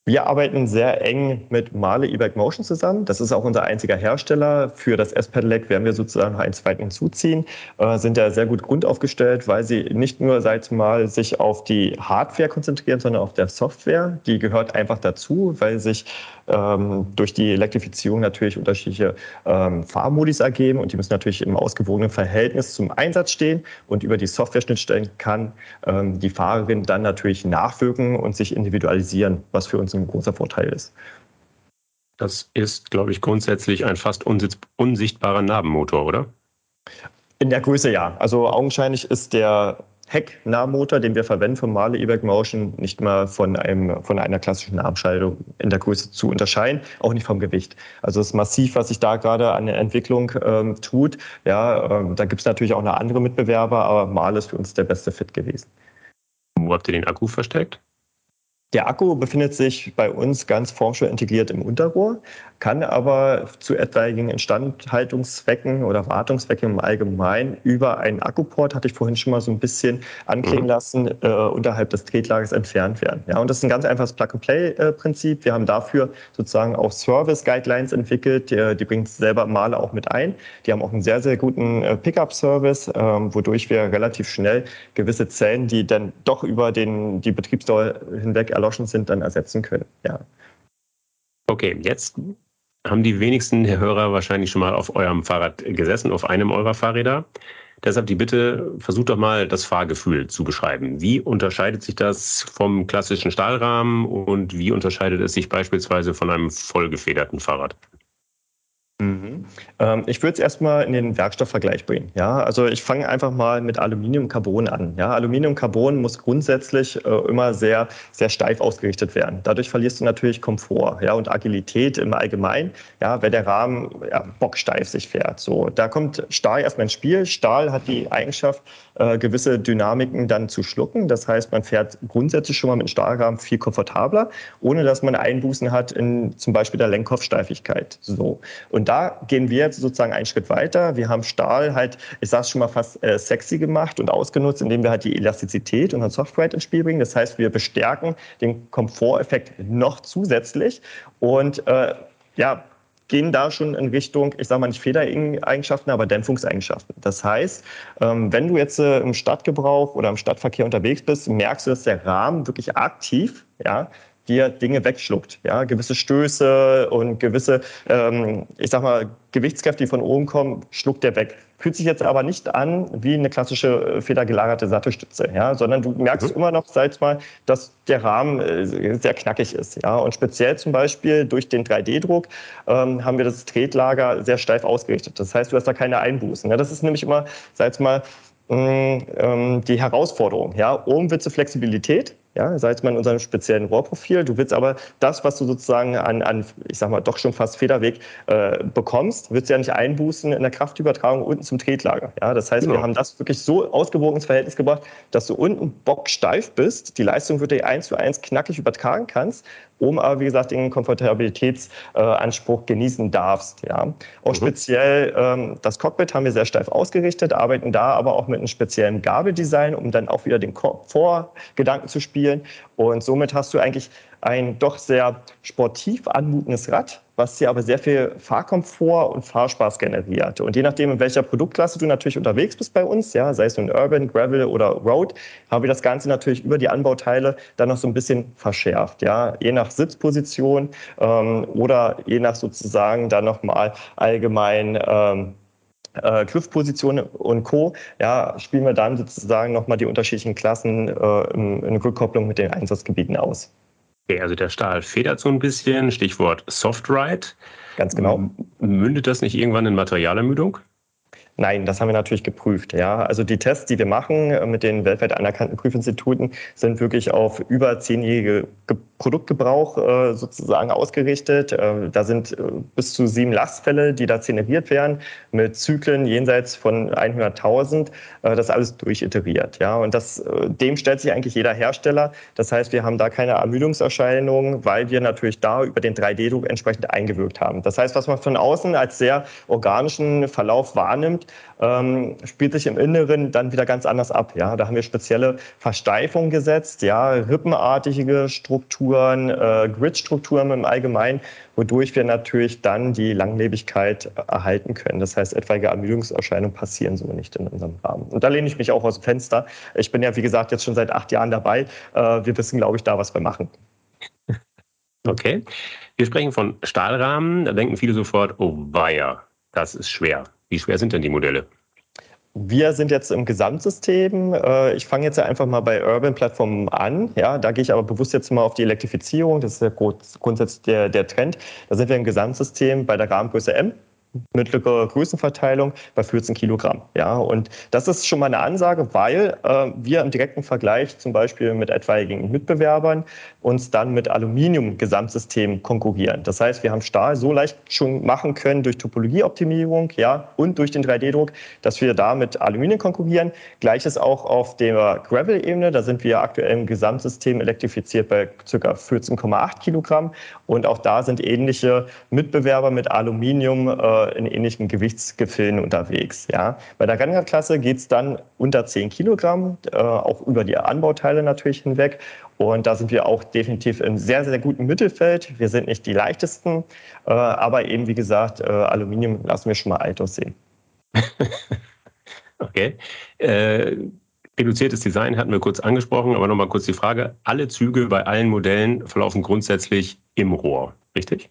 Speaker 2: Wir arbeiten sehr eng mit Male E-Bike Motion zusammen. Das ist auch unser einziger Hersteller. Für das S-Pedelec werden wir sozusagen noch einen zweiten hinzuziehen. Äh, sind ja sehr gut grundaufgestellt, weil sie nicht nur, seit mal, sich auf die Hardware konzentrieren, sondern auf der Software. Die gehört einfach dazu, weil sich ähm, durch die Elektrifizierung natürlich unterschiedliche ähm, Fahrmodis ergeben und die müssen natürlich im ausgewogenen Verhältnis zum Einsatz stehen und über die Software-Schnittstellen kann ähm, die Fahrerin dann natürlich nachwirken und sich individualisieren, was für uns ein großer Vorteil ist.
Speaker 1: Das ist, glaube ich, grundsätzlich ein fast unsichtbarer Narbenmotor, oder?
Speaker 2: In der Größe ja. Also augenscheinlich ist der Heck-Nahmotor, den wir verwenden für Male E-Back Motion, nicht mal von, einem, von einer klassischen Nahentscheidung in der Größe zu unterscheiden, auch nicht vom Gewicht. Also es ist massiv, was sich da gerade an der Entwicklung ähm, tut. Ja, ähm, da gibt es natürlich auch noch andere Mitbewerber, aber Male ist für uns der beste Fit gewesen.
Speaker 1: Wo habt ihr den Akku versteckt?
Speaker 2: Der Akku befindet sich bei uns ganz formschön integriert im Unterrohr, kann aber zu etwaigen Instandhaltungszwecken oder Wartungszwecken im Allgemeinen über einen Akkuport, hatte ich vorhin schon mal so ein bisschen anklingen mhm. lassen, äh, unterhalb des Tretlagers entfernt werden. Ja, und das ist ein ganz einfaches Plug-and-Play-Prinzip. Wir haben dafür sozusagen auch Service-Guidelines entwickelt, die, die bringt selber Maler auch mit ein. Die haben auch einen sehr, sehr guten äh, Pickup-Service, ähm, wodurch wir relativ schnell gewisse Zellen, die dann doch über den, die Betriebsdauer hinweg erloschen sind, dann ersetzen können. Ja.
Speaker 1: Okay, jetzt haben die wenigsten Hörer wahrscheinlich schon mal auf eurem Fahrrad gesessen, auf einem eurer Fahrräder. Deshalb die Bitte, versucht doch mal das Fahrgefühl zu beschreiben. Wie unterscheidet sich das vom klassischen Stahlrahmen und wie unterscheidet es sich beispielsweise von einem vollgefederten Fahrrad?
Speaker 2: Mhm. Ähm, ich würde es erstmal in den Werkstoffvergleich bringen. Ja, also ich fange einfach mal mit Aluminiumcarbon an. Ja, Aluminiumcarbon muss grundsätzlich äh, immer sehr, sehr steif ausgerichtet werden. Dadurch verlierst du natürlich Komfort ja, und Agilität im Allgemeinen, ja, wenn der Rahmen ja, bocksteif sich fährt. So, da kommt Stahl erstmal ins Spiel. Stahl hat die Eigenschaft, äh, gewisse Dynamiken dann zu schlucken. Das heißt, man fährt grundsätzlich schon mal mit Stahlrahmen viel komfortabler, ohne dass man Einbußen hat in zum Beispiel der Lenkkopfsteifigkeit. So. Und da gehen wir jetzt sozusagen einen Schritt weiter. Wir haben Stahl halt, ich sage es schon mal fast äh, sexy gemacht und ausgenutzt, indem wir halt die Elastizität und Software ins Spiel bringen. Das heißt, wir bestärken den Komforteffekt noch zusätzlich und äh, ja, gehen da schon in Richtung, ich sage mal nicht Federeigenschaften, aber Dämpfungseigenschaften. Das heißt, ähm, wenn du jetzt äh, im Stadtgebrauch oder im Stadtverkehr unterwegs bist, merkst du, dass der Rahmen wirklich aktiv ja, dir Dinge wegschluckt. Ja, gewisse Stöße und gewisse, ähm, ich sag mal, Gewichtskräfte, die von oben kommen, schluckt der weg. Fühlt sich jetzt aber nicht an wie eine klassische äh, federgelagerte Sattelstütze, ja, sondern du merkst mhm. immer noch, sag mal, dass der Rahmen äh, sehr knackig ist. Ja, und speziell zum Beispiel durch den 3D-Druck ähm, haben wir das Tretlager sehr steif ausgerichtet. Das heißt, du hast da keine Einbußen. Ja, das ist nämlich immer, sag mal, mh, ähm, die Herausforderung. Ja, oben wird Flexibilität, ja, sei es mal in unserem speziellen Rohrprofil. Du willst aber das, was du sozusagen an, an ich sag mal, doch schon fast Federweg äh, bekommst, willst du ja nicht einbußen in der Kraftübertragung unten zum Tretlager. Ja, das heißt, genau. wir haben das wirklich so ausgewogen ins Verhältnis gebracht, dass du unten bocksteif bist, die Leistung wird dir eins zu eins knackig übertragen kannst um aber, wie gesagt, den Komfortabilitätsanspruch genießen darfst. Ja. Auch mhm. speziell ähm, das Cockpit haben wir sehr steif ausgerichtet, arbeiten da aber auch mit einem speziellen Gabeldesign, um dann auch wieder den Vorgedanken zu spielen. Und somit hast du eigentlich ein doch sehr sportiv anmutendes Rad, was dir aber sehr viel Fahrkomfort und Fahrspaß generiert. Und je nachdem, in welcher Produktklasse du natürlich unterwegs bist bei uns, ja, sei es nun Urban, Gravel oder Road, haben wir das Ganze natürlich über die Anbauteile dann noch so ein bisschen verschärft. Ja, je nach Sitzposition ähm, oder je nach sozusagen dann nochmal allgemein ähm, äh, Griffposition und Co. Ja, spielen wir dann sozusagen nochmal die unterschiedlichen Klassen äh, in, in Rückkopplung mit den Einsatzgebieten aus.
Speaker 1: Okay, also der Stahl federt so ein bisschen, Stichwort Soft Ride.
Speaker 2: Ganz genau.
Speaker 1: Mündet das nicht irgendwann in Materialermüdung?
Speaker 2: Nein, das haben wir natürlich geprüft. Ja, also die Tests, die wir machen äh, mit den weltweit anerkannten Prüfinstituten, sind wirklich auf über zehnjährige Produktgebrauch äh, sozusagen ausgerichtet. Äh, da sind bis zu sieben Lastfälle, die da generiert werden, mit Zyklen jenseits von 100.000. Äh, das alles durchiteriert. Ja, und das, dem stellt sich eigentlich jeder Hersteller. Das heißt, wir haben da keine Ermüdungserscheinungen, weil wir natürlich da über den 3D-Druck entsprechend eingewirkt haben. Das heißt, was man von außen als sehr organischen Verlauf wahrnimmt, ähm, spielt sich im Inneren dann wieder ganz anders ab. Ja, da haben wir spezielle Versteifungen gesetzt, ja, rippenartige Strukturen, äh, Grid-Strukturen im Allgemeinen, wodurch wir natürlich dann die Langlebigkeit erhalten können. Das heißt, etwaige Ermüdungserscheinungen passieren so nicht in unserem Rahmen. Und da lehne ich mich auch aus dem Fenster. Ich bin ja, wie gesagt, jetzt schon seit acht Jahren dabei. Äh, wir wissen, glaube ich, da, was wir machen. [laughs]
Speaker 1: Okay. Wir sprechen von Stahlrahmen. Da denken viele sofort, oh weia, das ist schwer. Wie schwer sind denn die Modelle?
Speaker 2: Wir sind jetzt im Gesamtsystem. Äh, ich fange jetzt einfach mal bei Urban-Plattformen an. Ja, da gehe ich aber bewusst jetzt mal auf die Elektrifizierung. Das ist ja grundsätzlich der, der Trend. Da sind wir im Gesamtsystem bei der Rahmengröße M mittlere Größenverteilung bei 14 Kilogramm. Ja, und das ist schon mal eine Ansage, weil äh, wir im direkten Vergleich zum Beispiel mit etwaigen Mitbewerbern uns dann mit Aluminium-Gesamtsystemen konkurrieren. Das heißt, wir haben Stahl so leicht schon machen können durch Topologieoptimierung, ja, und durch den 3D-Druck, dass wir da mit Aluminium konkurrieren. Gleiches auch auf der Gravel-Ebene. Da sind wir aktuell im Gesamtsystem elektrifiziert bei ca. 14,8 Kilogramm. Und auch da sind ähnliche Mitbewerber mit Aluminium äh, in ähnlichen Gewichtsgefilden unterwegs. Ja. Bei der Rennradklasse geht es dann unter 10 Kilogramm, äh, auch über die Anbauteile natürlich hinweg. Und da sind wir auch definitiv im sehr, sehr guten Mittelfeld. Wir sind nicht die leichtesten, äh, aber eben, wie gesagt, äh, Aluminium lassen wir schon mal alt aussehen. [laughs]
Speaker 1: okay. Äh, reduziertes Design hatten wir kurz angesprochen, aber nochmal kurz die Frage. Alle Züge bei allen Modellen verlaufen grundsätzlich im Rohr, richtig?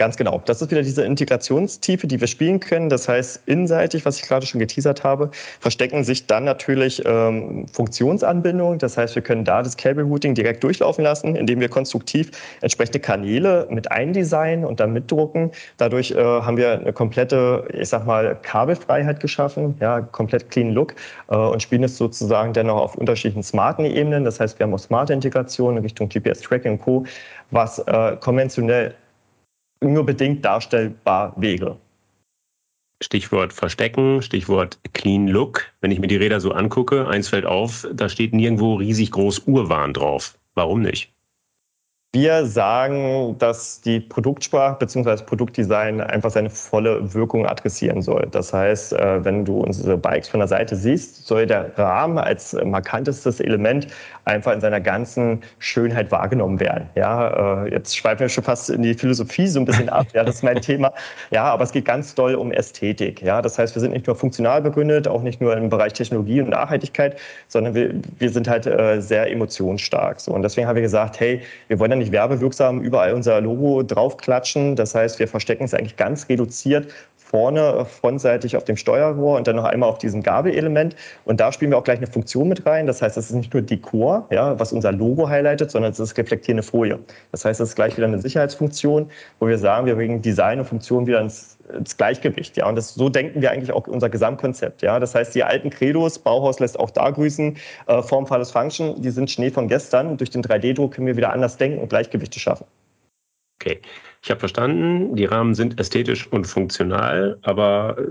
Speaker 2: Ganz genau. Das ist wieder diese Integrationstiefe, die wir spielen können. Das heißt, inseitig, was ich gerade schon geteasert habe, verstecken sich dann natürlich ähm, Funktionsanbindungen. Das heißt, wir können da das Cable Routing direkt durchlaufen lassen, indem wir konstruktiv entsprechende Kanäle mit eindesignen und dann mitdrucken. Dadurch äh, haben wir eine komplette, ich sag mal, Kabelfreiheit geschaffen, ja, komplett clean Look äh, und spielen es sozusagen dennoch auf unterschiedlichen smarten Ebenen. Das heißt, wir haben auch smarte Integration in Richtung GPS-Tracking und Co., was äh, konventionell nur bedingt darstellbar wäre.
Speaker 1: Stichwort Verstecken, Stichwort Clean Look. Wenn ich mir die Räder so angucke, eins fällt auf, da steht nirgendwo riesig groß Urwahn drauf. Warum nicht?
Speaker 2: Wir sagen, dass die Produktsprache bzw. Produktdesign einfach seine volle Wirkung adressieren soll. Das heißt, äh, wenn du unsere Bikes von der Seite siehst, soll der Rahmen als markantestes Element einfach in seiner ganzen Schönheit wahrgenommen werden. Ja, äh, jetzt schweifen wir schon fast in die Philosophie so ein bisschen ab. Ja, das ist mein Thema. Ja, aber es geht ganz doll um Ästhetik. Ja, das heißt, wir sind nicht nur funktional begründet, auch nicht nur im Bereich Technologie und Nachhaltigkeit, sondern wir, wir sind halt äh, sehr emotionsstark. So, und deswegen haben wir gesagt, hey, wir wollen nicht werbewirksam überall unser Logo draufklatschen. Das heißt, wir verstecken es eigentlich ganz reduziert vorne frontseitig auf dem Steuerrohr und dann noch einmal auf diesem Gabelelement. Und da spielen wir auch gleich eine Funktion mit rein. Das heißt, es ist nicht nur Dekor, ja, was unser Logo highlightet, sondern es ist reflektierende Folie. Das heißt, es ist gleich wieder eine Sicherheitsfunktion, wo wir sagen, wir bringen Design und Funktion wieder ins, ins Gleichgewicht. Ja, und das, so denken wir eigentlich auch unser Gesamtkonzept. Ja, das heißt, die alten Credos, Bauhaus lässt auch da grüßen, äh, Form, Falles, Function, die sind Schnee von gestern. Durch den 3D-Druck können wir wieder anders denken und Gleichgewichte schaffen.
Speaker 1: Okay, ich habe verstanden, die Rahmen sind ästhetisch und funktional, aber äh,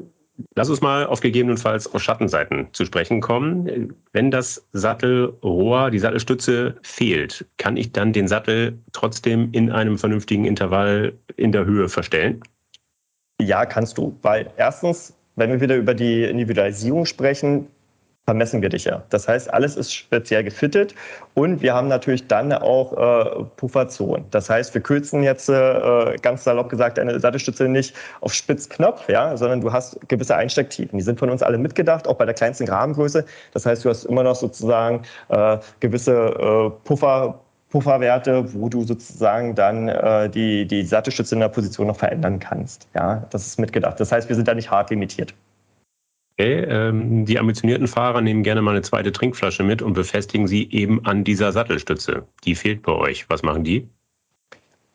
Speaker 1: lass uns mal auf gegebenenfalls auf Schattenseiten zu sprechen kommen. Wenn das Sattelrohr, die Sattelstütze fehlt, kann ich dann den Sattel trotzdem in einem vernünftigen Intervall in der Höhe verstellen?
Speaker 2: Ja, kannst du, weil erstens, wenn wir wieder über die Individualisierung sprechen, vermessen wir dich ja. Das heißt, alles ist speziell gefittet und wir haben natürlich dann auch äh, Pufferzonen. Das heißt, wir kürzen jetzt äh, ganz salopp gesagt eine Sattelstütze nicht auf Spitzknopf, ja, sondern du hast gewisse Einstecktiefen. Die sind von uns alle mitgedacht, auch bei der kleinsten Rahmengröße. Das heißt, du hast immer noch sozusagen äh, gewisse äh, Puffer Pufferwerte, wo du sozusagen dann äh, die, die Sattelstütze in der Position noch verändern kannst. Ja, das ist mitgedacht. Das heißt, wir sind da nicht hart limitiert.
Speaker 1: Okay, ähm, die ambitionierten Fahrer nehmen gerne mal eine zweite Trinkflasche mit und befestigen sie eben an dieser Sattelstütze. Die fehlt bei euch. Was machen die?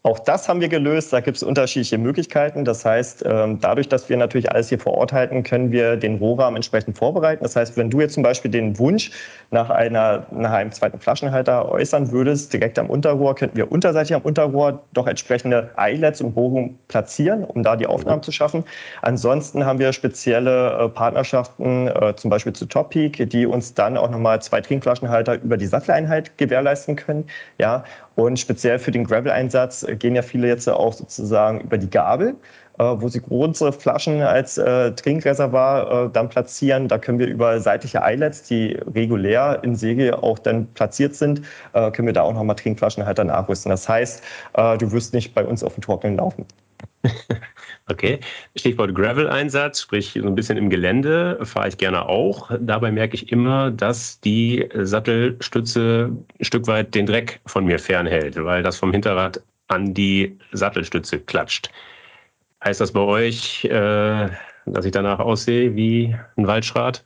Speaker 2: Auch das haben wir gelöst. Da gibt es unterschiedliche Möglichkeiten. Das heißt, ähm, dadurch, dass wir natürlich alles hier vor Ort halten, können wir den Rohrahmen entsprechend vorbereiten. Das heißt, wenn du jetzt zum Beispiel den Wunsch nach, einer, nach einem zweiten Flaschenhalter äußern würdest, direkt am Unterrohr, könnten wir unterseitig am Unterrohr doch entsprechende Eyelets und Bohrungen platzieren, um da die Aufnahmen zu schaffen. Ansonsten haben wir spezielle äh, Partnerschaften, äh, zum Beispiel zu Topic, die uns dann auch nochmal zwei Trinkflaschenhalter über die Satteleinheit gewährleisten können. Ja, und speziell für den Gravel-Einsatz gehen ja viele jetzt auch sozusagen über die Gabel, äh, wo sie große Flaschen als äh, Trinkreservoir äh, dann platzieren. Da können wir über seitliche Eyelets, die regulär in Säge auch dann platziert sind, können wir da auch nochmal Trinkflaschenhalter nachrüsten. Das heißt, du wirst nicht bei uns auf dem Trockenen laufen. [laughs]
Speaker 1: Okay, Stichwort Gravel-Einsatz, sprich so ein bisschen im Gelände fahre ich gerne auch. Dabei merke ich immer, dass die Sattelstütze ein Stück weit den Dreck von mir fernhält, weil das vom Hinterrad an die Sattelstütze klatscht. Heißt das bei euch, äh, dass ich danach aussehe wie ein Waldschrat,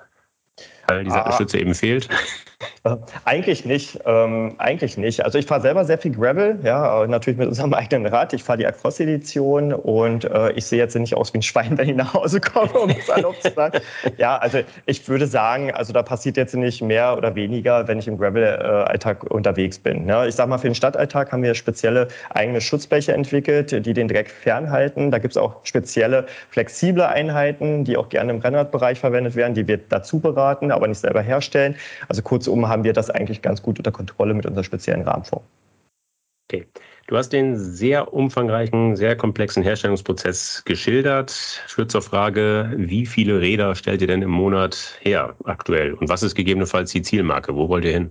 Speaker 1: weil die ah. Sattelstütze ah. eben fehlt? [laughs]
Speaker 2: Äh, eigentlich nicht, ähm, eigentlich nicht. Also ich fahre selber sehr viel Gravel, ja, natürlich mit unserem [laughs] eigenen Rad. Ich fahre die Across-Edition und äh, ich sehe jetzt nicht aus wie ein Schwein, [laughs] wenn ich nach Hause komme, um es salopp zu sagen. [laughs] Ja, also ich würde sagen, also da passiert jetzt nicht mehr oder weniger, wenn ich im Gravel-Alltag unterwegs bin. Ja, ich sage mal, für den Stadtalltag haben wir spezielle eigene Schutzbleche entwickelt, die den Dreck fernhalten. Da gibt es auch spezielle flexible Einheiten, die auch gerne im Rennradbereich verwendet werden, die wir dazu beraten, aber nicht selber herstellen. Also kurz kurzum haben wir das eigentlich ganz gut unter Kontrolle mit unserer speziellen Rahmenform.
Speaker 1: Okay. Du hast den sehr umfangreichen, sehr komplexen Herstellungsprozess geschildert. Führt zur Frage, wie viele Räder stellt ihr denn im Monat her aktuell? Und was ist gegebenenfalls die Zielmarke? Wo wollt ihr hin?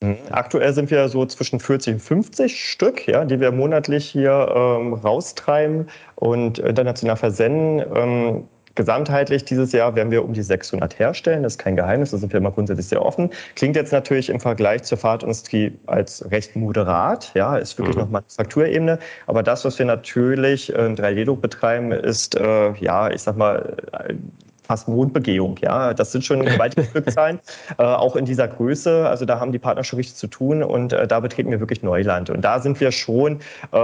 Speaker 2: Mhm. Aktuell sind wir so zwischen 40 und 50 Stück, ja, die wir monatlich hier ähm, raustreiben und international versenden. Ähm, gesamtheitlich dieses Jahr werden wir um die 600 herstellen. Das ist kein Geheimnis, da sind wir immer grundsätzlich sehr offen. Klingt jetzt natürlich im Vergleich zur Fahrtindustrie als recht moderat, ja, ist wirklich mhm. noch Manufakturebene. Aber das, was wir natürlich in 3D-Druck betreiben, ist, äh, ja, ich sag mal, fast Mondbegehung. Ja, das sind schon gewaltige [laughs] Stückzahlen, äh, auch in dieser Größe. Also da haben die Partner schon richtig zu tun und äh, da betreten wir wirklich Neuland. Und da sind wir schon äh,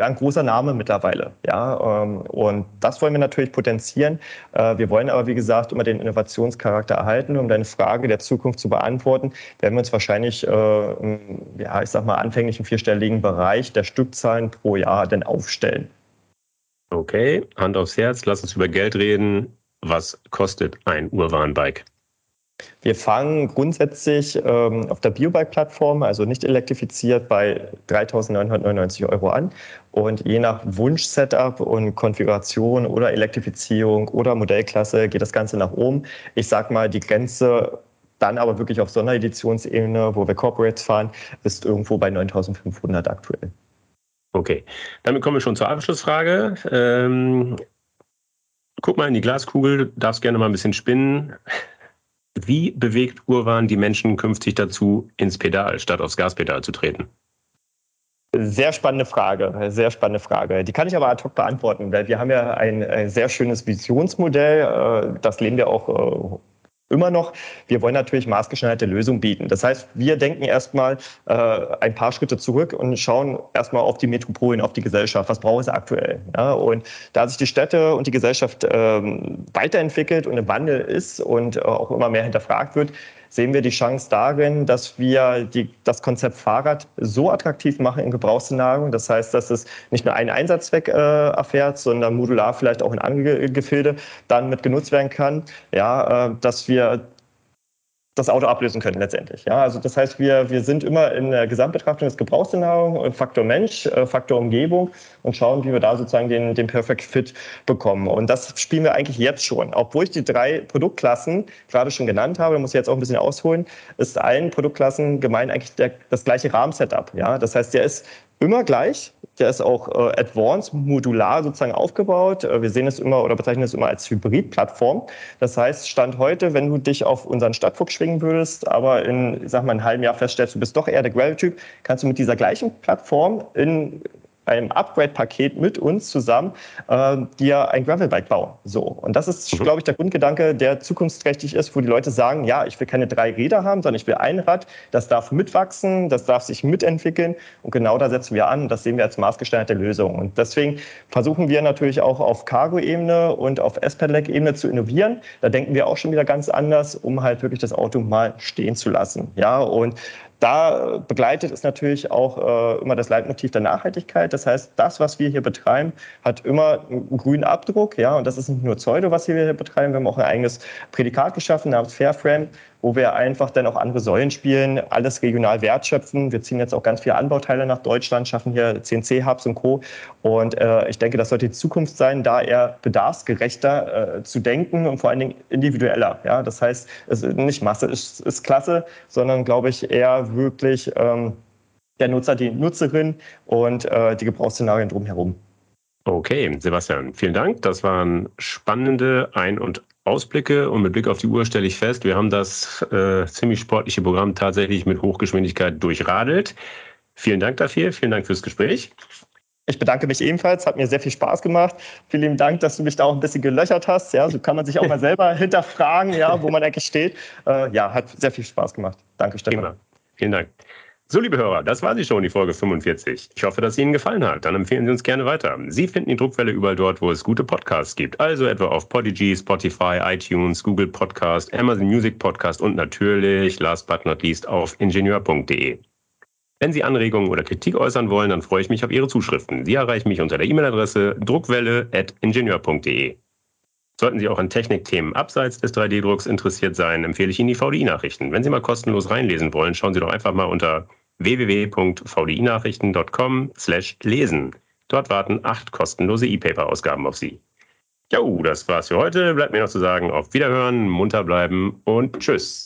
Speaker 2: ein großer Name mittlerweile. Ja, ähm, und das wollen wir natürlich potenzieren. Äh, wir wollen aber, wie gesagt, immer den Innovationscharakter erhalten. Um deine Frage der Zukunft zu beantworten, werden wir uns wahrscheinlich, äh, im, ja, ich sag mal, anfänglichen vierstelligen Bereich der Stückzahlen pro Jahr denn aufstellen.
Speaker 1: Okay, Hand aufs Herz, lass uns über Geld reden. Was kostet ein Urban-Bike?
Speaker 2: Wir fangen grundsätzlich ähm, auf der Biobike-Plattform, also nicht elektrifiziert, bei 3.999 Euro an. Und je nach Wunsch-Setup und Konfiguration oder Elektrifizierung oder Modellklasse geht das Ganze nach oben. Ich sage mal, die Grenze dann aber wirklich auf Sondereditionsebene, wo wir Corporates fahren, ist irgendwo bei 9.500 aktuell.
Speaker 1: Okay, damit kommen wir schon zur Abschlussfrage. Ähm, guck mal in die Glaskugel, darfst gerne mal ein bisschen spinnen. Wie bewegt Urban die Menschen künftig dazu, ins Pedal statt aufs Gaspedal zu treten?
Speaker 2: Sehr spannende Frage, sehr spannende Frage. Die kann ich aber ad hoc beantworten, weil wir haben ja ein, ein sehr schönes Visionsmodell. Äh, das lehnen wir auch äh, immer noch. Wir wollen natürlich maßgeschneiderte Lösungen bieten. Das heißt, wir denken erstmal äh, ein paar Schritte zurück und schauen erstmal auf die Metropolen, auf die Gesellschaft. Was braucht es aktuell? Ja, und da sich die Städte und die Gesellschaft ähm, weiterentwickelt und im Wandel ist und äh, auch immer mehr hinterfragt wird, sehen wir die Chance darin, dass wir die, das Konzept Fahrrad so attraktiv machen in Gebrauchsszenarien. Das heißt, dass es nicht nur einen Einsatzzweck äh, erfährt, sondern modular vielleicht auch in andere Gefilde dann mit genutzt werden kann. Ja, äh, dass wir das Auto ablösen können letztendlich. Ja, also das heißt, wir, wir sind immer in der Gesamtbetrachtung des Gebrauchsszenarios, Faktor Mensch, äh, Faktor Umgebung und schauen, wie wir da sozusagen den, den Perfect Fit bekommen. Und das spielen wir eigentlich jetzt schon. Obwohl ich die drei Produktklassen gerade schon genannt habe, muss ich jetzt auch ein bisschen ausholen, ist allen Produktklassen gemein eigentlich der, das gleiche Rahmensetup. Ja, das heißt, der ist immer gleich. Der ist auch äh, advanced, modular sozusagen aufgebaut. Äh, wir sehen es immer oder bezeichnen es immer als Hybrid-Plattform. Das heißt, Stand heute, wenn du dich auf unseren Stadtfuchs schwingen würdest, aber in, sag mal, einem halben Jahr feststellst, du bist doch eher der Gravel-Typ, kannst du mit dieser gleichen Plattform in einem Upgrade-Paket mit uns zusammen äh, dir ein Gravelbike bauen. So. Und das ist, mhm. glaube ich, der Grundgedanke, der zukunftsträchtig ist, wo die Leute sagen, ja, ich will keine drei Räder haben, sondern ich will ein Rad, das darf mitwachsen, das darf sich mitentwickeln. Und genau da setzen wir an. Das sehen wir als maßgeschneiderte Lösung. Und deswegen versuchen wir natürlich auch auf Cargo-Ebene und auf S-Pedelec-Ebene zu innovieren. Da denken wir auch schon wieder ganz anders, um halt wirklich das Auto mal stehen zu lassen. Ja, und da begleitet es natürlich auch äh, immer das Leitmotiv der Nachhaltigkeit. Das heißt, das, was wir hier betreiben, hat immer einen grünen Abdruck. Ja, und das ist nicht nur Pseudo, was wir hier betreiben. Wir haben auch ein eigenes Prädikat geschaffen namens Fairframe, wo wir einfach dann auch andere Säulen spielen, alles regional wertschöpfen. Wir ziehen jetzt auch ganz viele Anbauteile nach Deutschland, schaffen hier CNC-Hubs und Co. Und äh, ich denke, das sollte die Zukunft sein, da eher bedarfsgerechter äh, zu denken und vor allen Dingen individueller. Ja? Das heißt, es ist nicht Masse ist, ist klasse, sondern glaube ich eher wirklich ähm, der Nutzer, die Nutzerin und äh, die Gebrauchsszenarien drumherum.
Speaker 1: Okay, Sebastian, vielen Dank. Das waren spannende Ein- und Ausblicke und mit Blick auf die Uhr stelle ich fest, wir haben das äh, ziemlich sportliche Programm tatsächlich mit Hochgeschwindigkeit durchradelt. Vielen Dank dafür, vielen Dank fürs Gespräch.
Speaker 2: Ich bedanke mich ebenfalls, hat mir sehr viel Spaß gemacht. Vielen Dank, dass du mich da auch ein bisschen gelöchert hast. Ja, so kann man sich auch mal selber [laughs] hinterfragen, ja, wo man eigentlich steht. Äh, ja, hat sehr viel Spaß gemacht. Danke, Stefan. Prima.
Speaker 1: Vielen Dank. So, liebe Hörer, das war sie schon, die Folge 45. Ich hoffe, dass es Ihnen gefallen hat. Dann empfehlen Sie uns gerne weiter. Sie finden die Druckwelle überall dort, wo es gute Podcasts gibt. Also etwa auf Podigy, Spotify, iTunes, Google Podcast, Amazon Music Podcast und natürlich, last but not least, auf ingenieur.de. Wenn Sie Anregungen oder Kritik äußern wollen, dann freue ich mich auf Ihre Zuschriften. Sie erreichen mich unter der E-Mail-Adresse druckwelle.ingenieur.de. Sollten Sie auch an Technikthemen abseits des 3D-Drucks interessiert sein, empfehle ich Ihnen die VDI-Nachrichten. Wenn Sie mal kostenlos reinlesen wollen, schauen Sie doch einfach mal unter www.vdi-nachrichten.com/lesen. Dort warten acht kostenlose E-Paper-Ausgaben auf Sie. Jo, das war's für heute. Bleibt mir noch zu sagen, auf Wiederhören, munter bleiben und tschüss.